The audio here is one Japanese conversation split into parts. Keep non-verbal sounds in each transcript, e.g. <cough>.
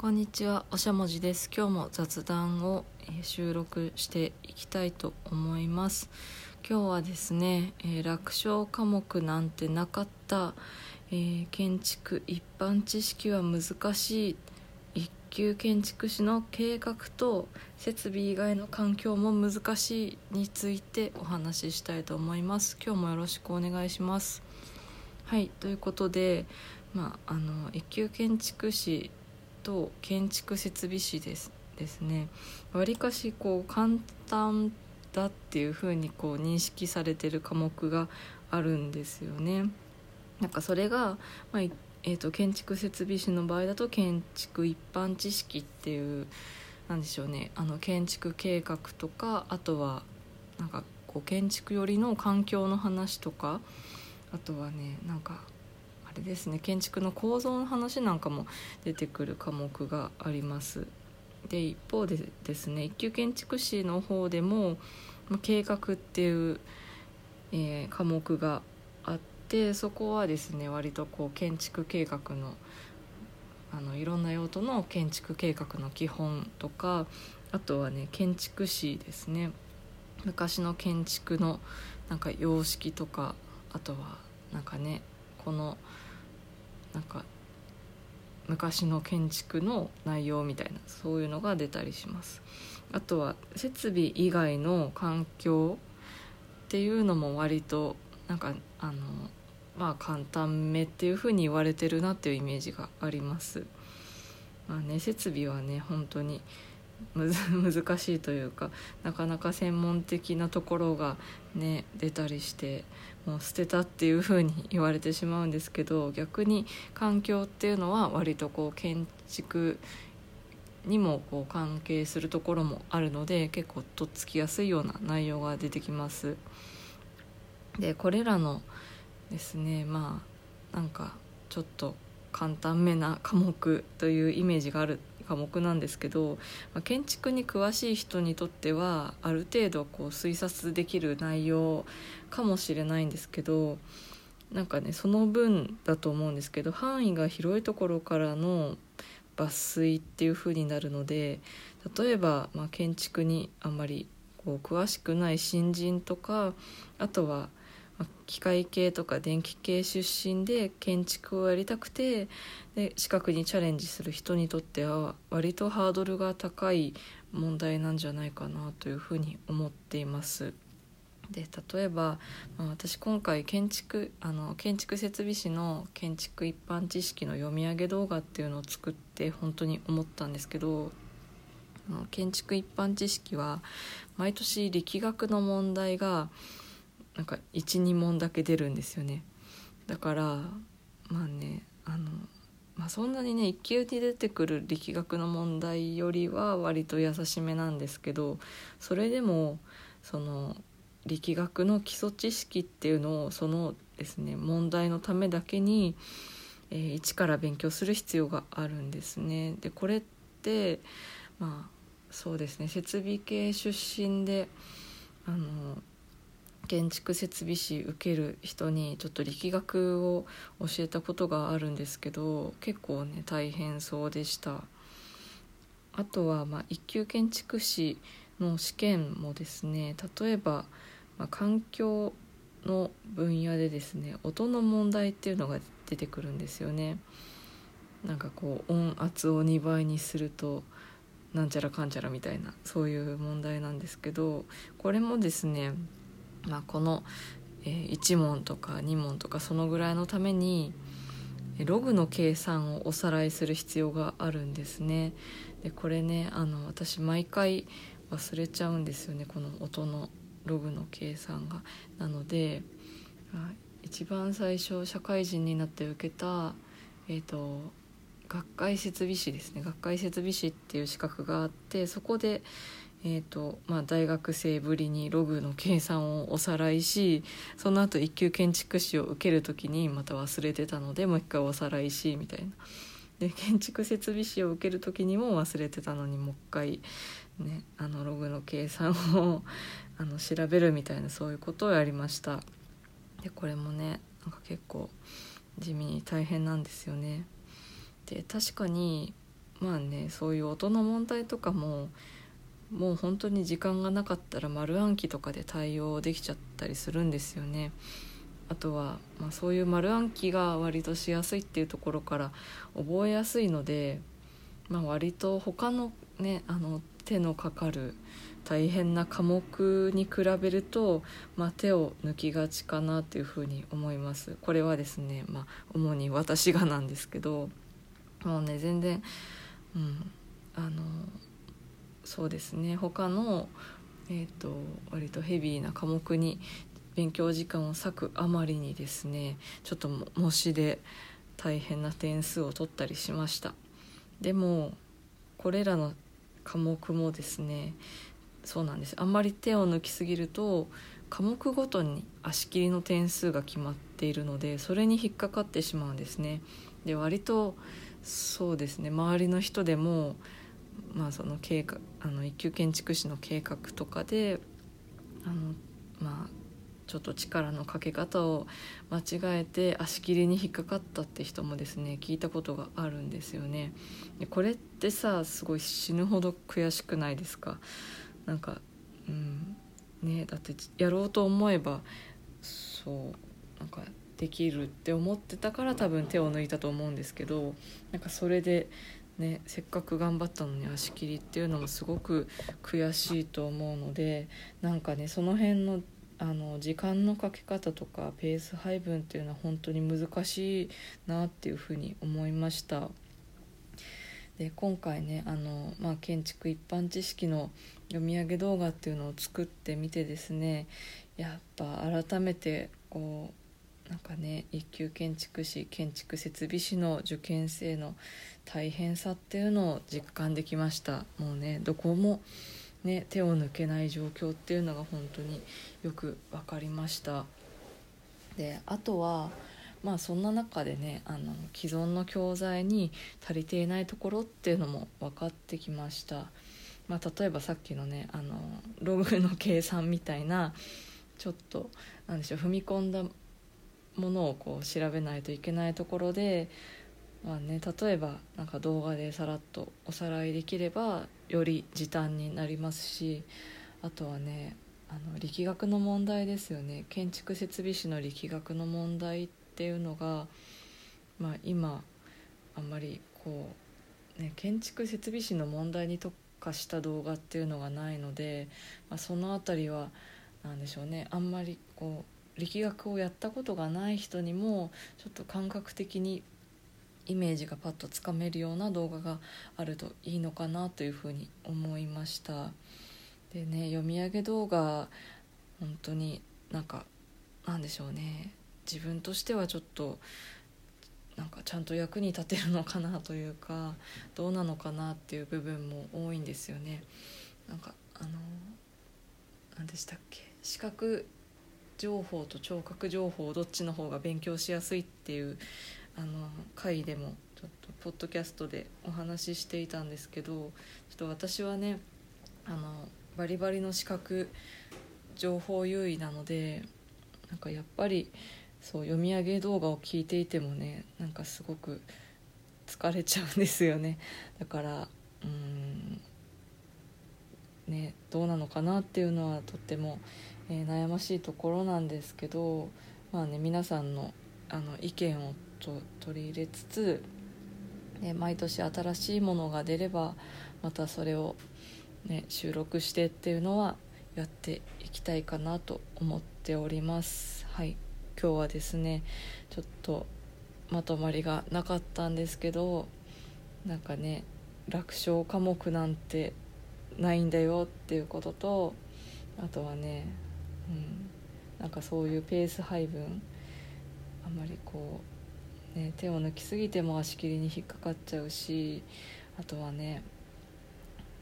こんにちは、おしゃもじです。今日も雑談を収録していきたいと思います。今日はですね、えー楽勝科目なんてなかった、えー建築一般知識は難しい一級建築士の計画と設備以外の環境も難しいについてお話ししたいと思います。今日もよろしくお願いします。はい、ということで、まあ、あの一級建築士と建築設備士ですですねわりかしこう簡単だっていうふうにこう認識されてる科目があるんですよね。なんかそれが、まあえー、と建築設備士の場合だと建築一般知識っていうなんでしょうねあの建築計画とかあとはなんかこう建築寄りの環境の話とかあとはねなんかあれですね建築の構造の話なんかも出てくる科目があります。で一方でですね一級建築士の方でも、計画っていう、えー科目があってそこはですね割とこう建築計画のあのいろんな用途の建築計画の基本とかあとはね建築士ですね昔の建築のなんか様式とかあとはなんかねこのなんか昔の建築の内容みたいなそういうのが出たりします。あとは設備以外の環境っていうのも割となんかあのまあ簡単めっていう風に言われてるなっていうイメージがあります。まあね設備はね本当に <laughs> 難しいというかなかなか専門的なところがね出たりしてもう捨てたっていう風に言われてしまうんですけど逆に環境っていうのは割とこう建築にもこう関係するところもあるので結構とっつきやすいような内容が出てきます。でこれらのですねまあなんかちょっと簡単めな科目というイメージがある科目なんですけど、まあ建築に詳しい人にとってはある程度こう推察できる内容かもしれないんですけどなんかねその分だと思うんですけど範囲が広いところからの抜粋っていう風になるので例えば、まあ、建築にあんまりこう詳しくない新人とかあとは機械系とか電気系出身で建築をやりたくてで資格にチャレンジする人にとっては割とハードルが高い問題なんじゃないかなというふうに思っています。で例えば、まあ、私今回建築あの建築設備士の建築一般知識の読み上げ動画っていうのを作って本当に思ったんですけど建築一般知識は毎年力学の問題がなんか12問だけ出るんですよねだからまあねあの、まあ、そんなにね一級に出てくる力学の問題よりは割と優しめなんですけどそれでもその力学の基礎知識っていうのをそのですね問題のためだけに、えー一から勉強する必要があるんですね。でこれってまあそうですね設備系出身であの建築設備士受ける人にちょっと力学を教えたことがあるんですけど結構ね大変そうでした。あとは、まあ、一級建築士の試験もですね例えば、まあ、環境の分野でですね音の問題っていうのが出てくるんですよね。なんかこう音圧を2倍にするとなんちゃらかんちゃらみたいなそういう問題なんですけどこれもですね、まあ、この、えー1問とか2問とかそのぐらいのためにログの計算をおさらいする必要があるんですね。でこれねあの私毎回忘れちゃうんですよねこの音のログの計算が。なので一番最初社会人になって受けた、えー、と学会設備士ですね学会設備士っていう資格があってそこで、えーとまあ、大学生ぶりにログの計算をおさらいしその後一級建築士を受ける時にまた忘れてたのでもう一回おさらいしみたいな。で建築設備士を受ける時にも忘れてたのにもう一回ねあのログの計算を <laughs> あの調べるみたいなそういうことをやりましたでこれもねなんか結構地味に大変なんですよねで確かにまあねそういう音の問題とかももう本当に時間がなかったら丸暗記とかで対応できちゃったりするんですよね。あとは、まあ、そういう丸暗記が割としやすいっていうところから覚えやすいので、まあ、割と他のねあの手のかかる大変な科目に比べると、まあ、手を抜きがちかなというふうに思いますこれはですね、まあ、主に私がなんですけどもうね全然、うん、あのそうですね。他の、えーと、割とヘビーな科目に勉強時間を割くあまりにですねちょっと模試で大変な点数を取ったりしました。でもこれらの科目もですねそうなんです。あんまり手を抜きすぎると科目ごとに足切りの点数が決まっているのでそれに引っかかってしまうんですね。で割とそうですね。周りの人でもまあその計画あの一級建築士の計画とかであのまあちょっと力のかけ方を間違えて足切りに引っかかったって人もですね聞いたことがあるんですよね。でこれってさすごい死ぬほど悔しくないですか？なんかうんねだってやろうと思えばそうなんかできるって思ってたから多分手を抜いたと思うんですけどなんかそれでねせっかく頑張ったのに足切りっていうのもすごく悔しいと思うのでなんかねその辺のあの時間のかけ方とかペース配分っていうのは本当に難しいなっていうふうに思いました。で今回ねあの、まあ、建築一般知識の読み上げ動画っていうのを作ってみてですねやっぱ改めてこうなんかね一級建築士建築設備士の受験生の大変さっていうのを実感できましたもうねどこもね手を抜けない状況っていうのが本当によく分かりましたであとはまあそんな中でねあの既存の教材に足りていないところっていうのも分かってきました。まあ、例えばさっきのねあのログの計算みたいなちょっとなんでしょう踏み込んだものをこう調べないといけないところで、まあね、例えばなんか動画でさらっとおさらいできればより時短になりますしあとはねあの力学の問題ですよね。建築設備士の力学の問題っていうのが、まあ、今あんまりこう、ね、建築設備士の問題に特化した動画っていうのがないので、まあ、その辺りは何でしょうね。あんまりこう力学をやったことがない人にもちょっと感覚的にイメージがパッとつかめるような動画があるといいのかなというふうに思いました。でね読み上げ動画本当になんかなんでしょうね。自分としてはちょっとなんかちゃんと役に立てるのかなというかどうなのかなっていう部分も多いんですよね。なんかあの何でしたっけ？視覚情報と聴覚情報どっちの方が勉強しやすいっていうあの回でもちょっとポッドキャストでお話ししていたんですけどちょっと私はねあのバリバリの視覚情報優位なのでなんかやっぱりそう読み上げ動画を聞いていてもねなんかすごく疲れちゃうんですよね。だからうんねどうなのかなっていうのはとっても、えー、悩ましいところなんですけどまあね皆さんのあの意見をと取り入れつつ、ね、毎年新しいものが出ればまたそれを、ね、収録してっていうのはやっていきたいかなと思っております。はい今日はですねちょっとまとまりがなかったんですけどなんかね楽勝科目なんてないんだよっていうこととあとはね、うん、なんかそういうペース配分あんまりこう、ね、手を抜きすぎても足切りに引っかかっちゃうしあとはね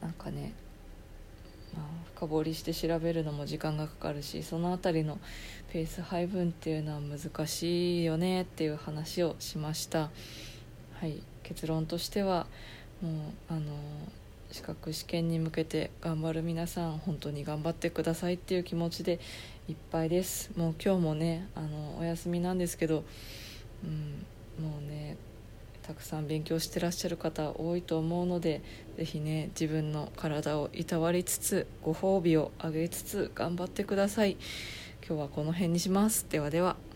なんかねまあ、深掘りして調べるのも時間がかかるしその辺りのペース配分っていうのは難しいよねっていう話をしましたはい結論としてはもうあの資格試験に向けて頑張る皆さん本当に頑張ってくださいっていう気持ちでいっぱいです。もう今日もねあのお休みなんですけど、うん、もうねたくさん勉強してらっしゃる方多いと思うので是非ね自分の体をいたわりつつご褒美をあげつつ頑張ってください。今日はこの辺にします。ではでは。